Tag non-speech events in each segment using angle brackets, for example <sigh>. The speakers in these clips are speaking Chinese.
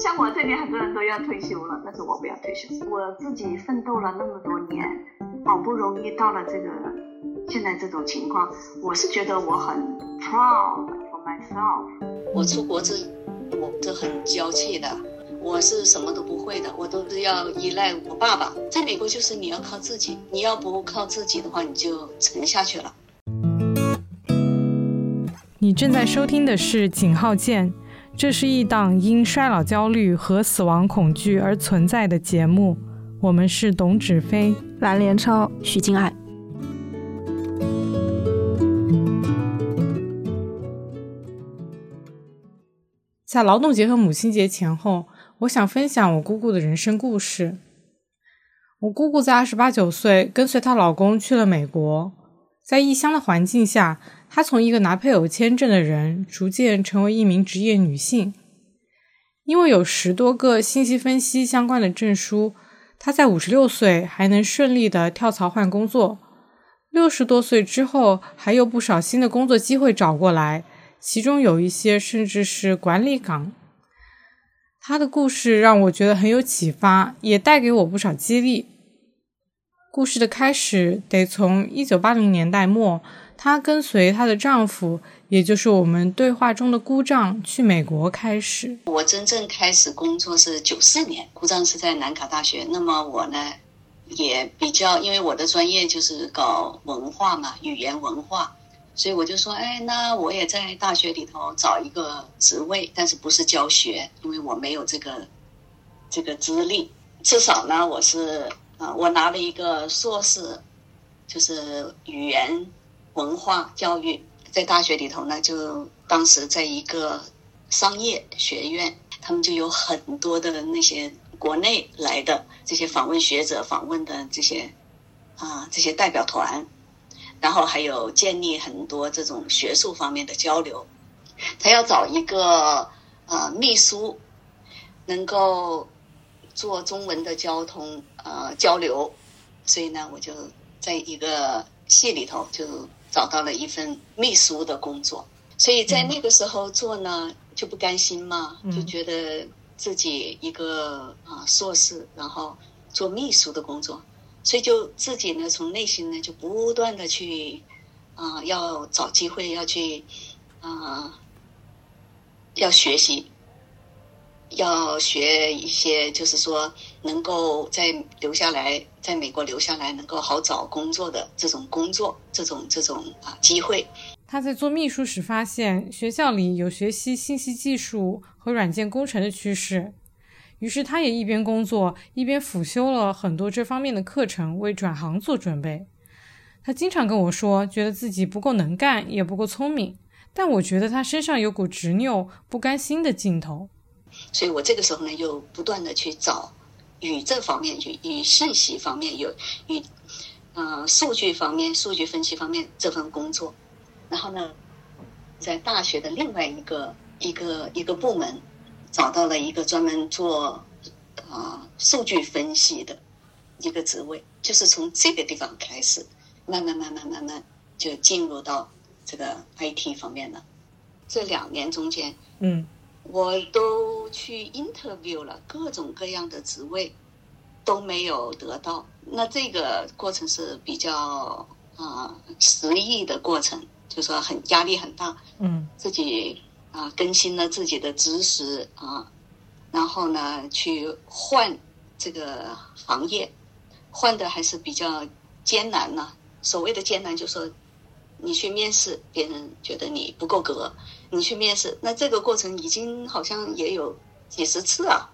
像我这里很多人都要退休了，但是我不要退休。我自己奋斗了那么多年，好不容易到了这个现在这种情况，我是觉得我很 proud for myself。我出国是，我是很娇气的，我是什么都不会的，我都是要依赖我爸爸。在美国就是你要靠自己，你要不靠自己的话，你就沉下去了。你正在收听的是《井号键》。这是一档因衰老焦虑和死亡恐惧而存在的节目。我们是董芷飞、蓝连超、徐静爱。在劳动节和母亲节前后，我想分享我姑姑的人生故事。我姑姑在二十八九岁跟随她老公去了美国，在异乡的环境下。她从一个拿配偶签证的人，逐渐成为一名职业女性。因为有十多个信息分析相关的证书，她在五十六岁还能顺利的跳槽换工作。六十多岁之后，还有不少新的工作机会找过来，其中有一些甚至是管理岗。她的故事让我觉得很有启发，也带给我不少激励。故事的开始得从一九八零年代末。她跟随她的丈夫，也就是我们对话中的姑丈，去美国开始。我真正开始工作是九四年，姑丈是在南卡大学。那么我呢，也比较，因为我的专业就是搞文化嘛，语言文化，所以我就说，哎，那我也在大学里头找一个职位，但是不是教学，因为我没有这个这个资历。至少呢，我是啊，我拿了一个硕士，就是语言。文化教育在大学里头呢，就当时在一个商业学院，他们就有很多的那些国内来的这些访问学者、访问的这些啊这些代表团，然后还有建立很多这种学术方面的交流。他要找一个呃秘书，能够做中文的交通呃交流，所以呢，我就在一个系里头就。找到了一份秘书的工作，所以在那个时候做呢就不甘心嘛，就觉得自己一个啊硕士，然后做秘书的工作，所以就自己呢从内心呢就不断的去啊要找机会要去啊要学习。要学一些，就是说能够在留下来，在美国留下来，能够好找工作的这种工作，这种这种啊机会。他在做秘书时发现学校里有学习信息技术和软件工程的趋势，于是他也一边工作一边辅修了很多这方面的课程，为转行做准备。他经常跟我说，觉得自己不够能干，也不够聪明，但我觉得他身上有股执拗、不甘心的劲头。所以我这个时候呢，又不断的去找与这方面、与与信息方面有与呃数据方面、数据分析方面这份工作。然后呢，在大学的另外一个一个一个部门找到了一个专门做啊数据分析的一个职位，就是从这个地方开始，慢慢慢慢慢慢就进入到这个 IT 方面了。这两年中间，嗯。我都去 interview 了各种各样的职位，都没有得到。那这个过程是比较啊失意的过程，就说很压力很大。嗯，自己啊更新了自己的知识啊，然后呢去换这个行业，换的还是比较艰难呢。所谓的艰难，就说。你去面试，别人觉得你不够格，你去面试，那这个过程已经好像也有几十次了。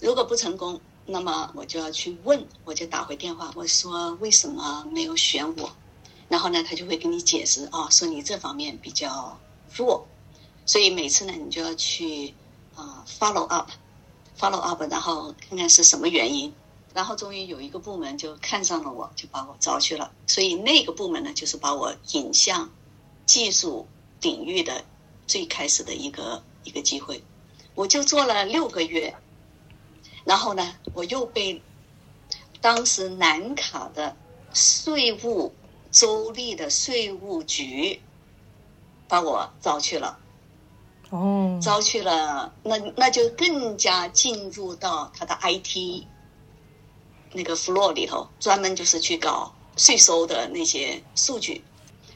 如果不成功，那么我就要去问，我就打回电话，我说为什么没有选我？然后呢，他就会跟你解释啊，说你这方面比较弱，所以每次呢，你就要去啊 follow up，follow up，然后看看是什么原因。然后终于有一个部门就看上了我，就把我招去了。所以那个部门呢，就是把我引向技术领域的最开始的一个一个机会。我就做了六个月，然后呢，我又被当时南卡的税务州立的税务局把我招去了。哦，招去了，那那就更加进入到他的 IT 那个 floor 里头，专门就是去搞税收的那些数据。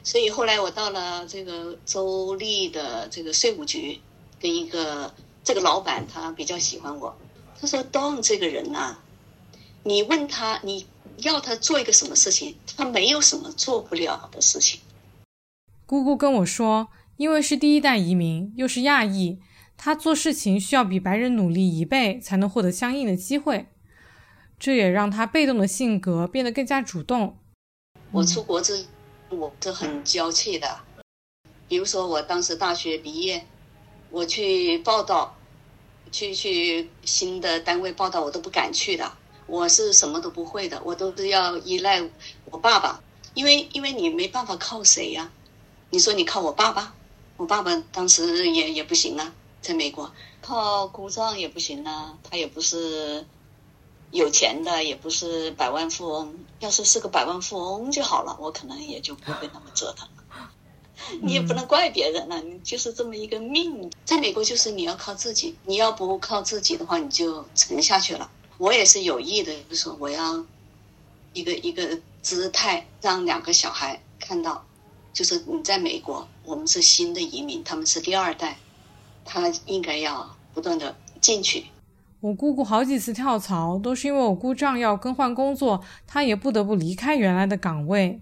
所以后来我到了这个州立的这个税务局，跟一个这个老板他比较喜欢我，他说 Don 这个人呐、你问他你要他做一个什么事情，他没有什么做不了的事情。姑姑跟我说，因为是第一代移民，又是亚裔，他做事情需要比白人努力一倍才能获得相应的机会，这也让他被动的性格变得更加主动。我出国之，我是很娇气的。比如说，我当时大学毕业，我去报道，去去新的单位报道，我都不敢去的。我是什么都不会的，我都是要依赖我爸爸，因为因为你没办法靠谁呀、你说你靠我爸爸，我爸爸当时也也不行啊，在美国靠姑丈也不行啊，他也不是有钱的，也不是百万富翁。要是是个百万富翁就好了，我可能也就不会那么折腾了。你也不能怪别人了，你就是这么一个命。在美国，就是你要靠自己，你要不靠自己的话，你就沉下去了。我也是有意的，就是说我要一个一个姿态，让两个小孩看到，就是你在美国，我们是新的移民，他们是第二代，他应该要不断的进取。我姑姑好几次跳槽，都是因为我姑丈要更换工作，她也不得不离开原来的岗位。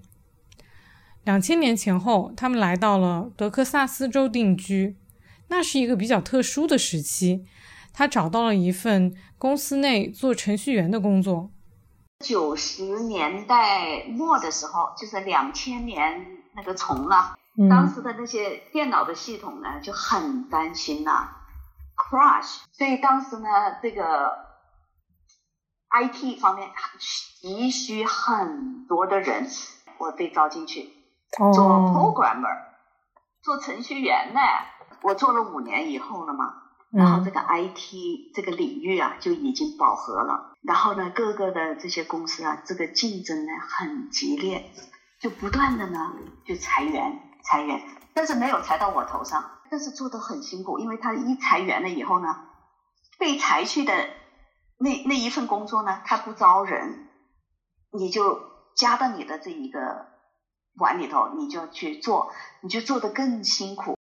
两千年前后，他们来到了德克萨斯州定居，那是一个比较特殊的时期。他找到了一份公司内做程序员的工作。九十年代末的时候，就是两千年那个虫啊，当时的那些电脑的系统呢就很担心呐、crash，所以当时呢这个 IT 方面急需很多的人，我被招进去做哦，programmer，、做程序员呢。我做了五年以后了嘛，然后这嗯个 IT 这个领域啊就已经饱和了，然后呢，各个的这些公司啊，这个竞争呢很激烈，就不断的呢就裁员裁员，但是没有裁到我头上，但是做的很辛苦，因为他一裁员了以后呢，被裁去的那那一份工作呢，他不招人，你就加到你的这一个碗里头，你就去做，你就做的更辛苦。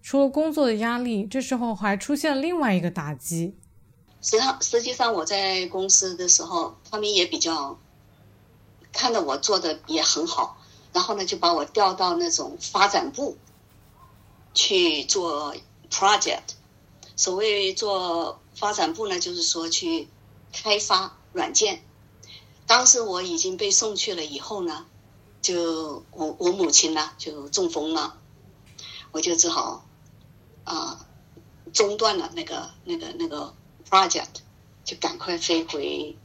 除了工作的压力，这时候还出现了另外一个打击。实际上，实际上我在公司的时候，他们也比较看到我做的也很好，然后呢就把我调到那种发展部去做 project。所谓做发展部呢，就是说去开发软件。当时我已经被送去了以后呢，就我我母亲呢就中风了，我就只好啊、中断了那个那个那个 project，就赶快飞回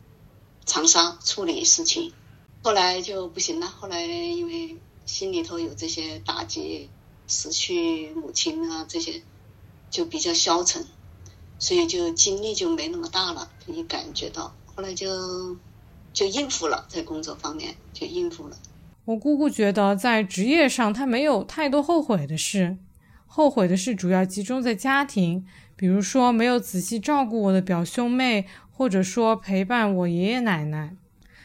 长沙处理事情。后来就不行了，后来因为心里头有这些打击，失去母亲啊这些，就比较消沉，所以就精力就没那么大了，可以感觉到。后来就就应付了，在工作方面就应付了。我姑姑觉得在职业上她没有太多后悔的事，后悔的事主要集中在家庭，比如说没有仔细照顾我的表兄妹，或者说陪伴我爷爷奶奶。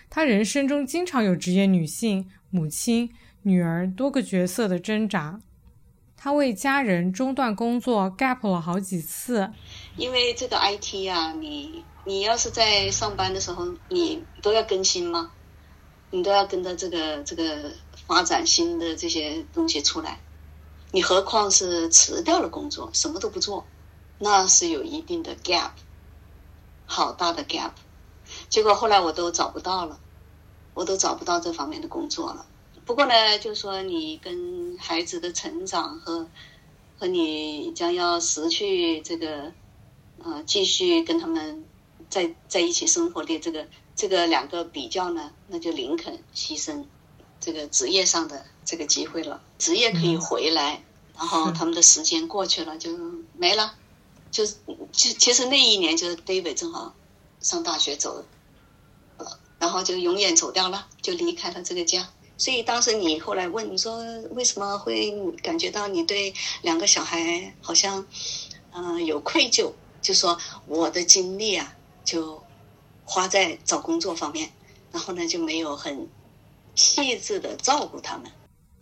她人生中经常有职业女性、母亲、女儿多个角色的挣扎。他为家人中断工作 gap 了好几次。因为这个 IT 啊，你你要是在上班的时候，你都要更新吗？你都要跟着这个这个发展新的这些东西出来，你何况是辞掉了工作，什么都不做，那是有一定的 gap，好大的 gap。结果后来我都找不到了，我都找不到这方面的工作了。不过呢，就是说你跟孩子的成长和和你将要失去这个呃，继续跟他们在在一起生活的这个这个两个比较呢，那就林肯牺牲这个职业上的这个机会了。职业可以回来，然后他们的时间过去了 <laughs> 就没了，就就其实那一年就是 David 正好上大学走了，然后就永远走掉了，就离开了这个家。所以当时你后来问你说为什么会感觉到你对两个小孩好像，嗯，有愧疚，就说我的精力啊就花在找工作方面，然后呢就没有很细致的照顾他们。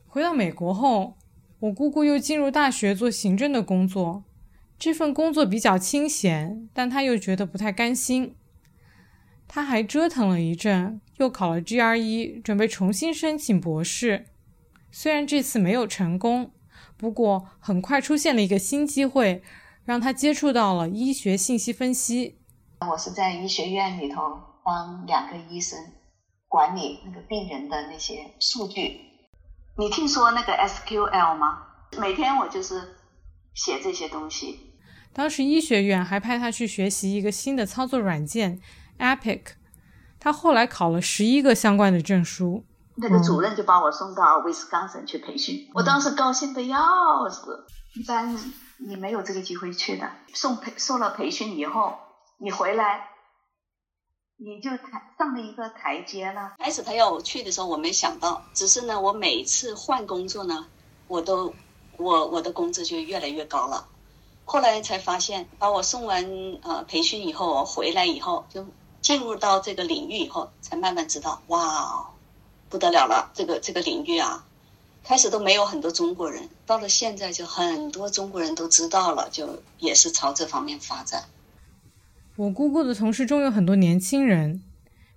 回到美国后，我姑姑又进入大学做行政的工作，这份工作比较清闲，但她又觉得不太甘心。她还折腾了一阵。又考了 GRE，准备重新申请博士。虽然这次没有成功，不过很快出现了一个新机会，让他接触到了医学信息分析。我是在医学院里头帮两个医生管理那个病人的那些数据。你听说那个 SQL 吗？每天我就是写这些东西。当时医学院还派他去学习一个新的操作软件 Epic。他后来考了十一个相关的证书。那个主任就把我送到威斯康省去培训，我当时高兴的要死。一般你没有这个机会去的。送培受了培训以后，你回来，你就台上了一个台阶了。开始他要我去的时候，我没想到，只是呢，我每次换工作呢，我都我我的工资就越来越高了。后来才发现，把我送完呃培训以后，我回来以后就。进入到这个领域以后，才慢慢知道，哇，不得了了！这个这个领域啊，开始都没有很多中国人，到了现在就很多中国人都知道了，就也是朝这方面发展。我姑姑的同事中有很多年轻人，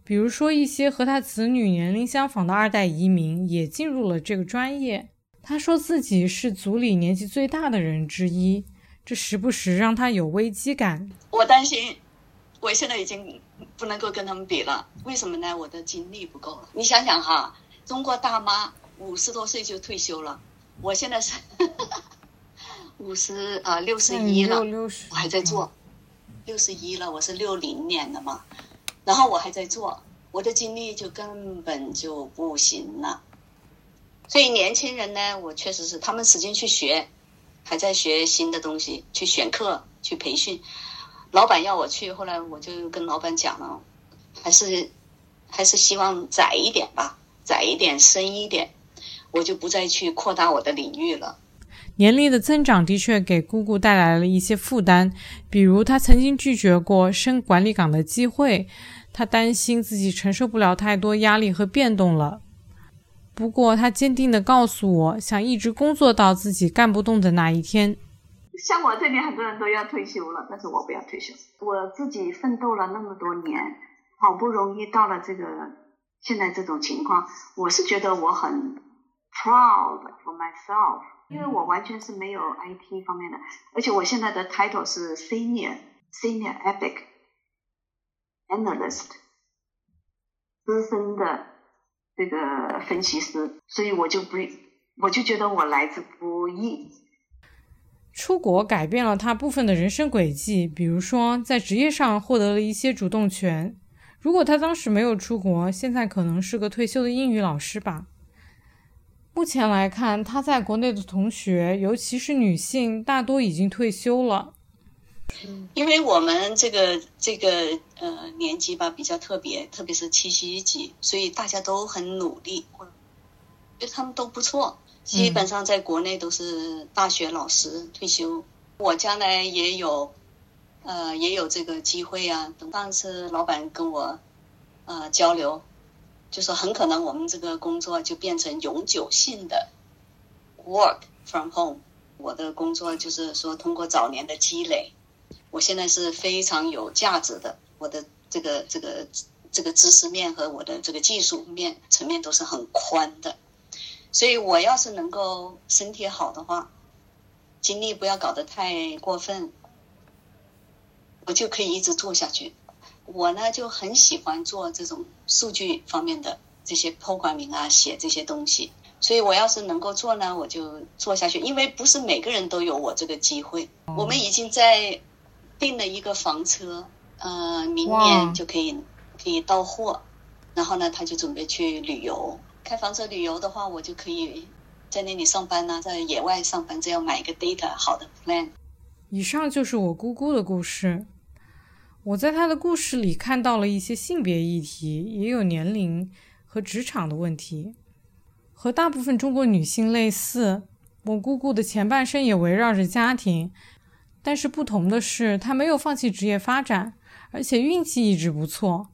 比如说一些和她子女年龄相仿的二代移民也进入了这个专业。她说自己是组里年纪最大的人之一，这时不时让她有危机感。我担心。我现在已经不能够跟他们比了，为什么呢？我的精力不够了。你想想哈，中国大妈五十多岁就退休了，我现在是 <laughs> 五十啊六十一了，我还在做，六十一了，我是六零年的嘛，然后我还在做，我的精力就根本就不行了。所以年轻人呢，我确实是他们使劲去学，还在学新的东西，去选课，去培训。老板要我去，后来我就跟老板讲了，还是还是希望窄一点吧，窄一点，深一点，我就不再去扩大我的领域了。年龄的增长的确给姑姑带来了一些负担，比如她曾经拒绝过升管理岗的机会，她担心自己承受不了太多压力和变动了。不过她坚定地告诉我，想一直工作到自己干不动的那一天。像我这里很多人都要退休了，但是我不要退休。我自己奋斗了那么多年，好不容易到了这个现在这种情况，我是觉得我很 proud for myself，因为我完全是没有 IT 方面的，而且我现在的 title 是 senior senior epic analyst，资深的这个分析师，所以我就不，我就觉得我来之不易。出国改变了他部分的人生轨迹，比如说在职业上获得了一些主动权。如果他当时没有出国，现在可能是个退休的英语老师吧。目前来看，他在国内的同学，尤其是女性，大多已经退休了。因为我们这个这个呃年纪吧比较特别，特别是七夕级，所以大家都很努力，觉得他们都不错。基本上在国内都是大学老师退休，我将来也有，呃，也有这个机会啊。等上次老板跟我，呃，交流，就说很可能我们这个工作就变成永久性的 work from home。我的工作就是说通过早年的积累，我现在是非常有价值的。我的这个这个这个知识面和我的这个技术面层面都是很宽的。所以，我要是能够身体好的话，精力不要搞得太过分，我就可以一直做下去。我呢就很喜欢做这种数据方面的这些 programming 啊，写这些东西。所以我要是能够做呢，我就做下去。因为不是每个人都有我这个机会。我们已经在订了一个房车，呃，明年就可以可以到货。然后呢，他就准备去旅游。开房车旅游的话，我就可以在那里上班呢，在野外上班，只要买一个 data 好的 plan。以上就是我姑姑的故事。我在她的故事里看到了一些性别议题，也有年龄和职场的问题。和大部分中国女性类似，我姑姑的前半生也围绕着家庭，但是不同的是，她没有放弃职业发展，而且运气一直不错，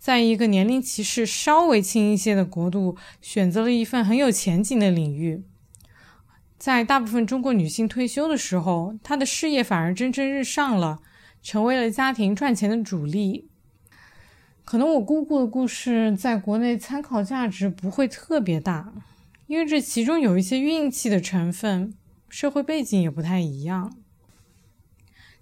在一个年龄歧视稍微轻一些的国度，选择了一份很有前景的领域。在大部分中国女性退休的时候，她的事业反而蒸蒸日上了，成为了家庭赚钱的主力。可能我姑姑的故事在国内参考价值不会特别大，因为这其中有一些运气的成分，社会背景也不太一样。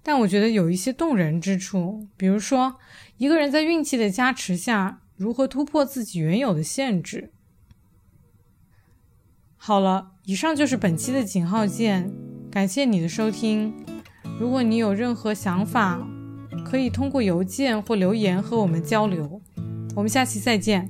但我觉得有一些动人之处，比如说一个人在运气的加持下，如何突破自己原有的限制。好了，以上就是本期的井号键，感谢你的收听。如果你有任何想法，可以通过邮件或留言和我们交流，我们下期再见。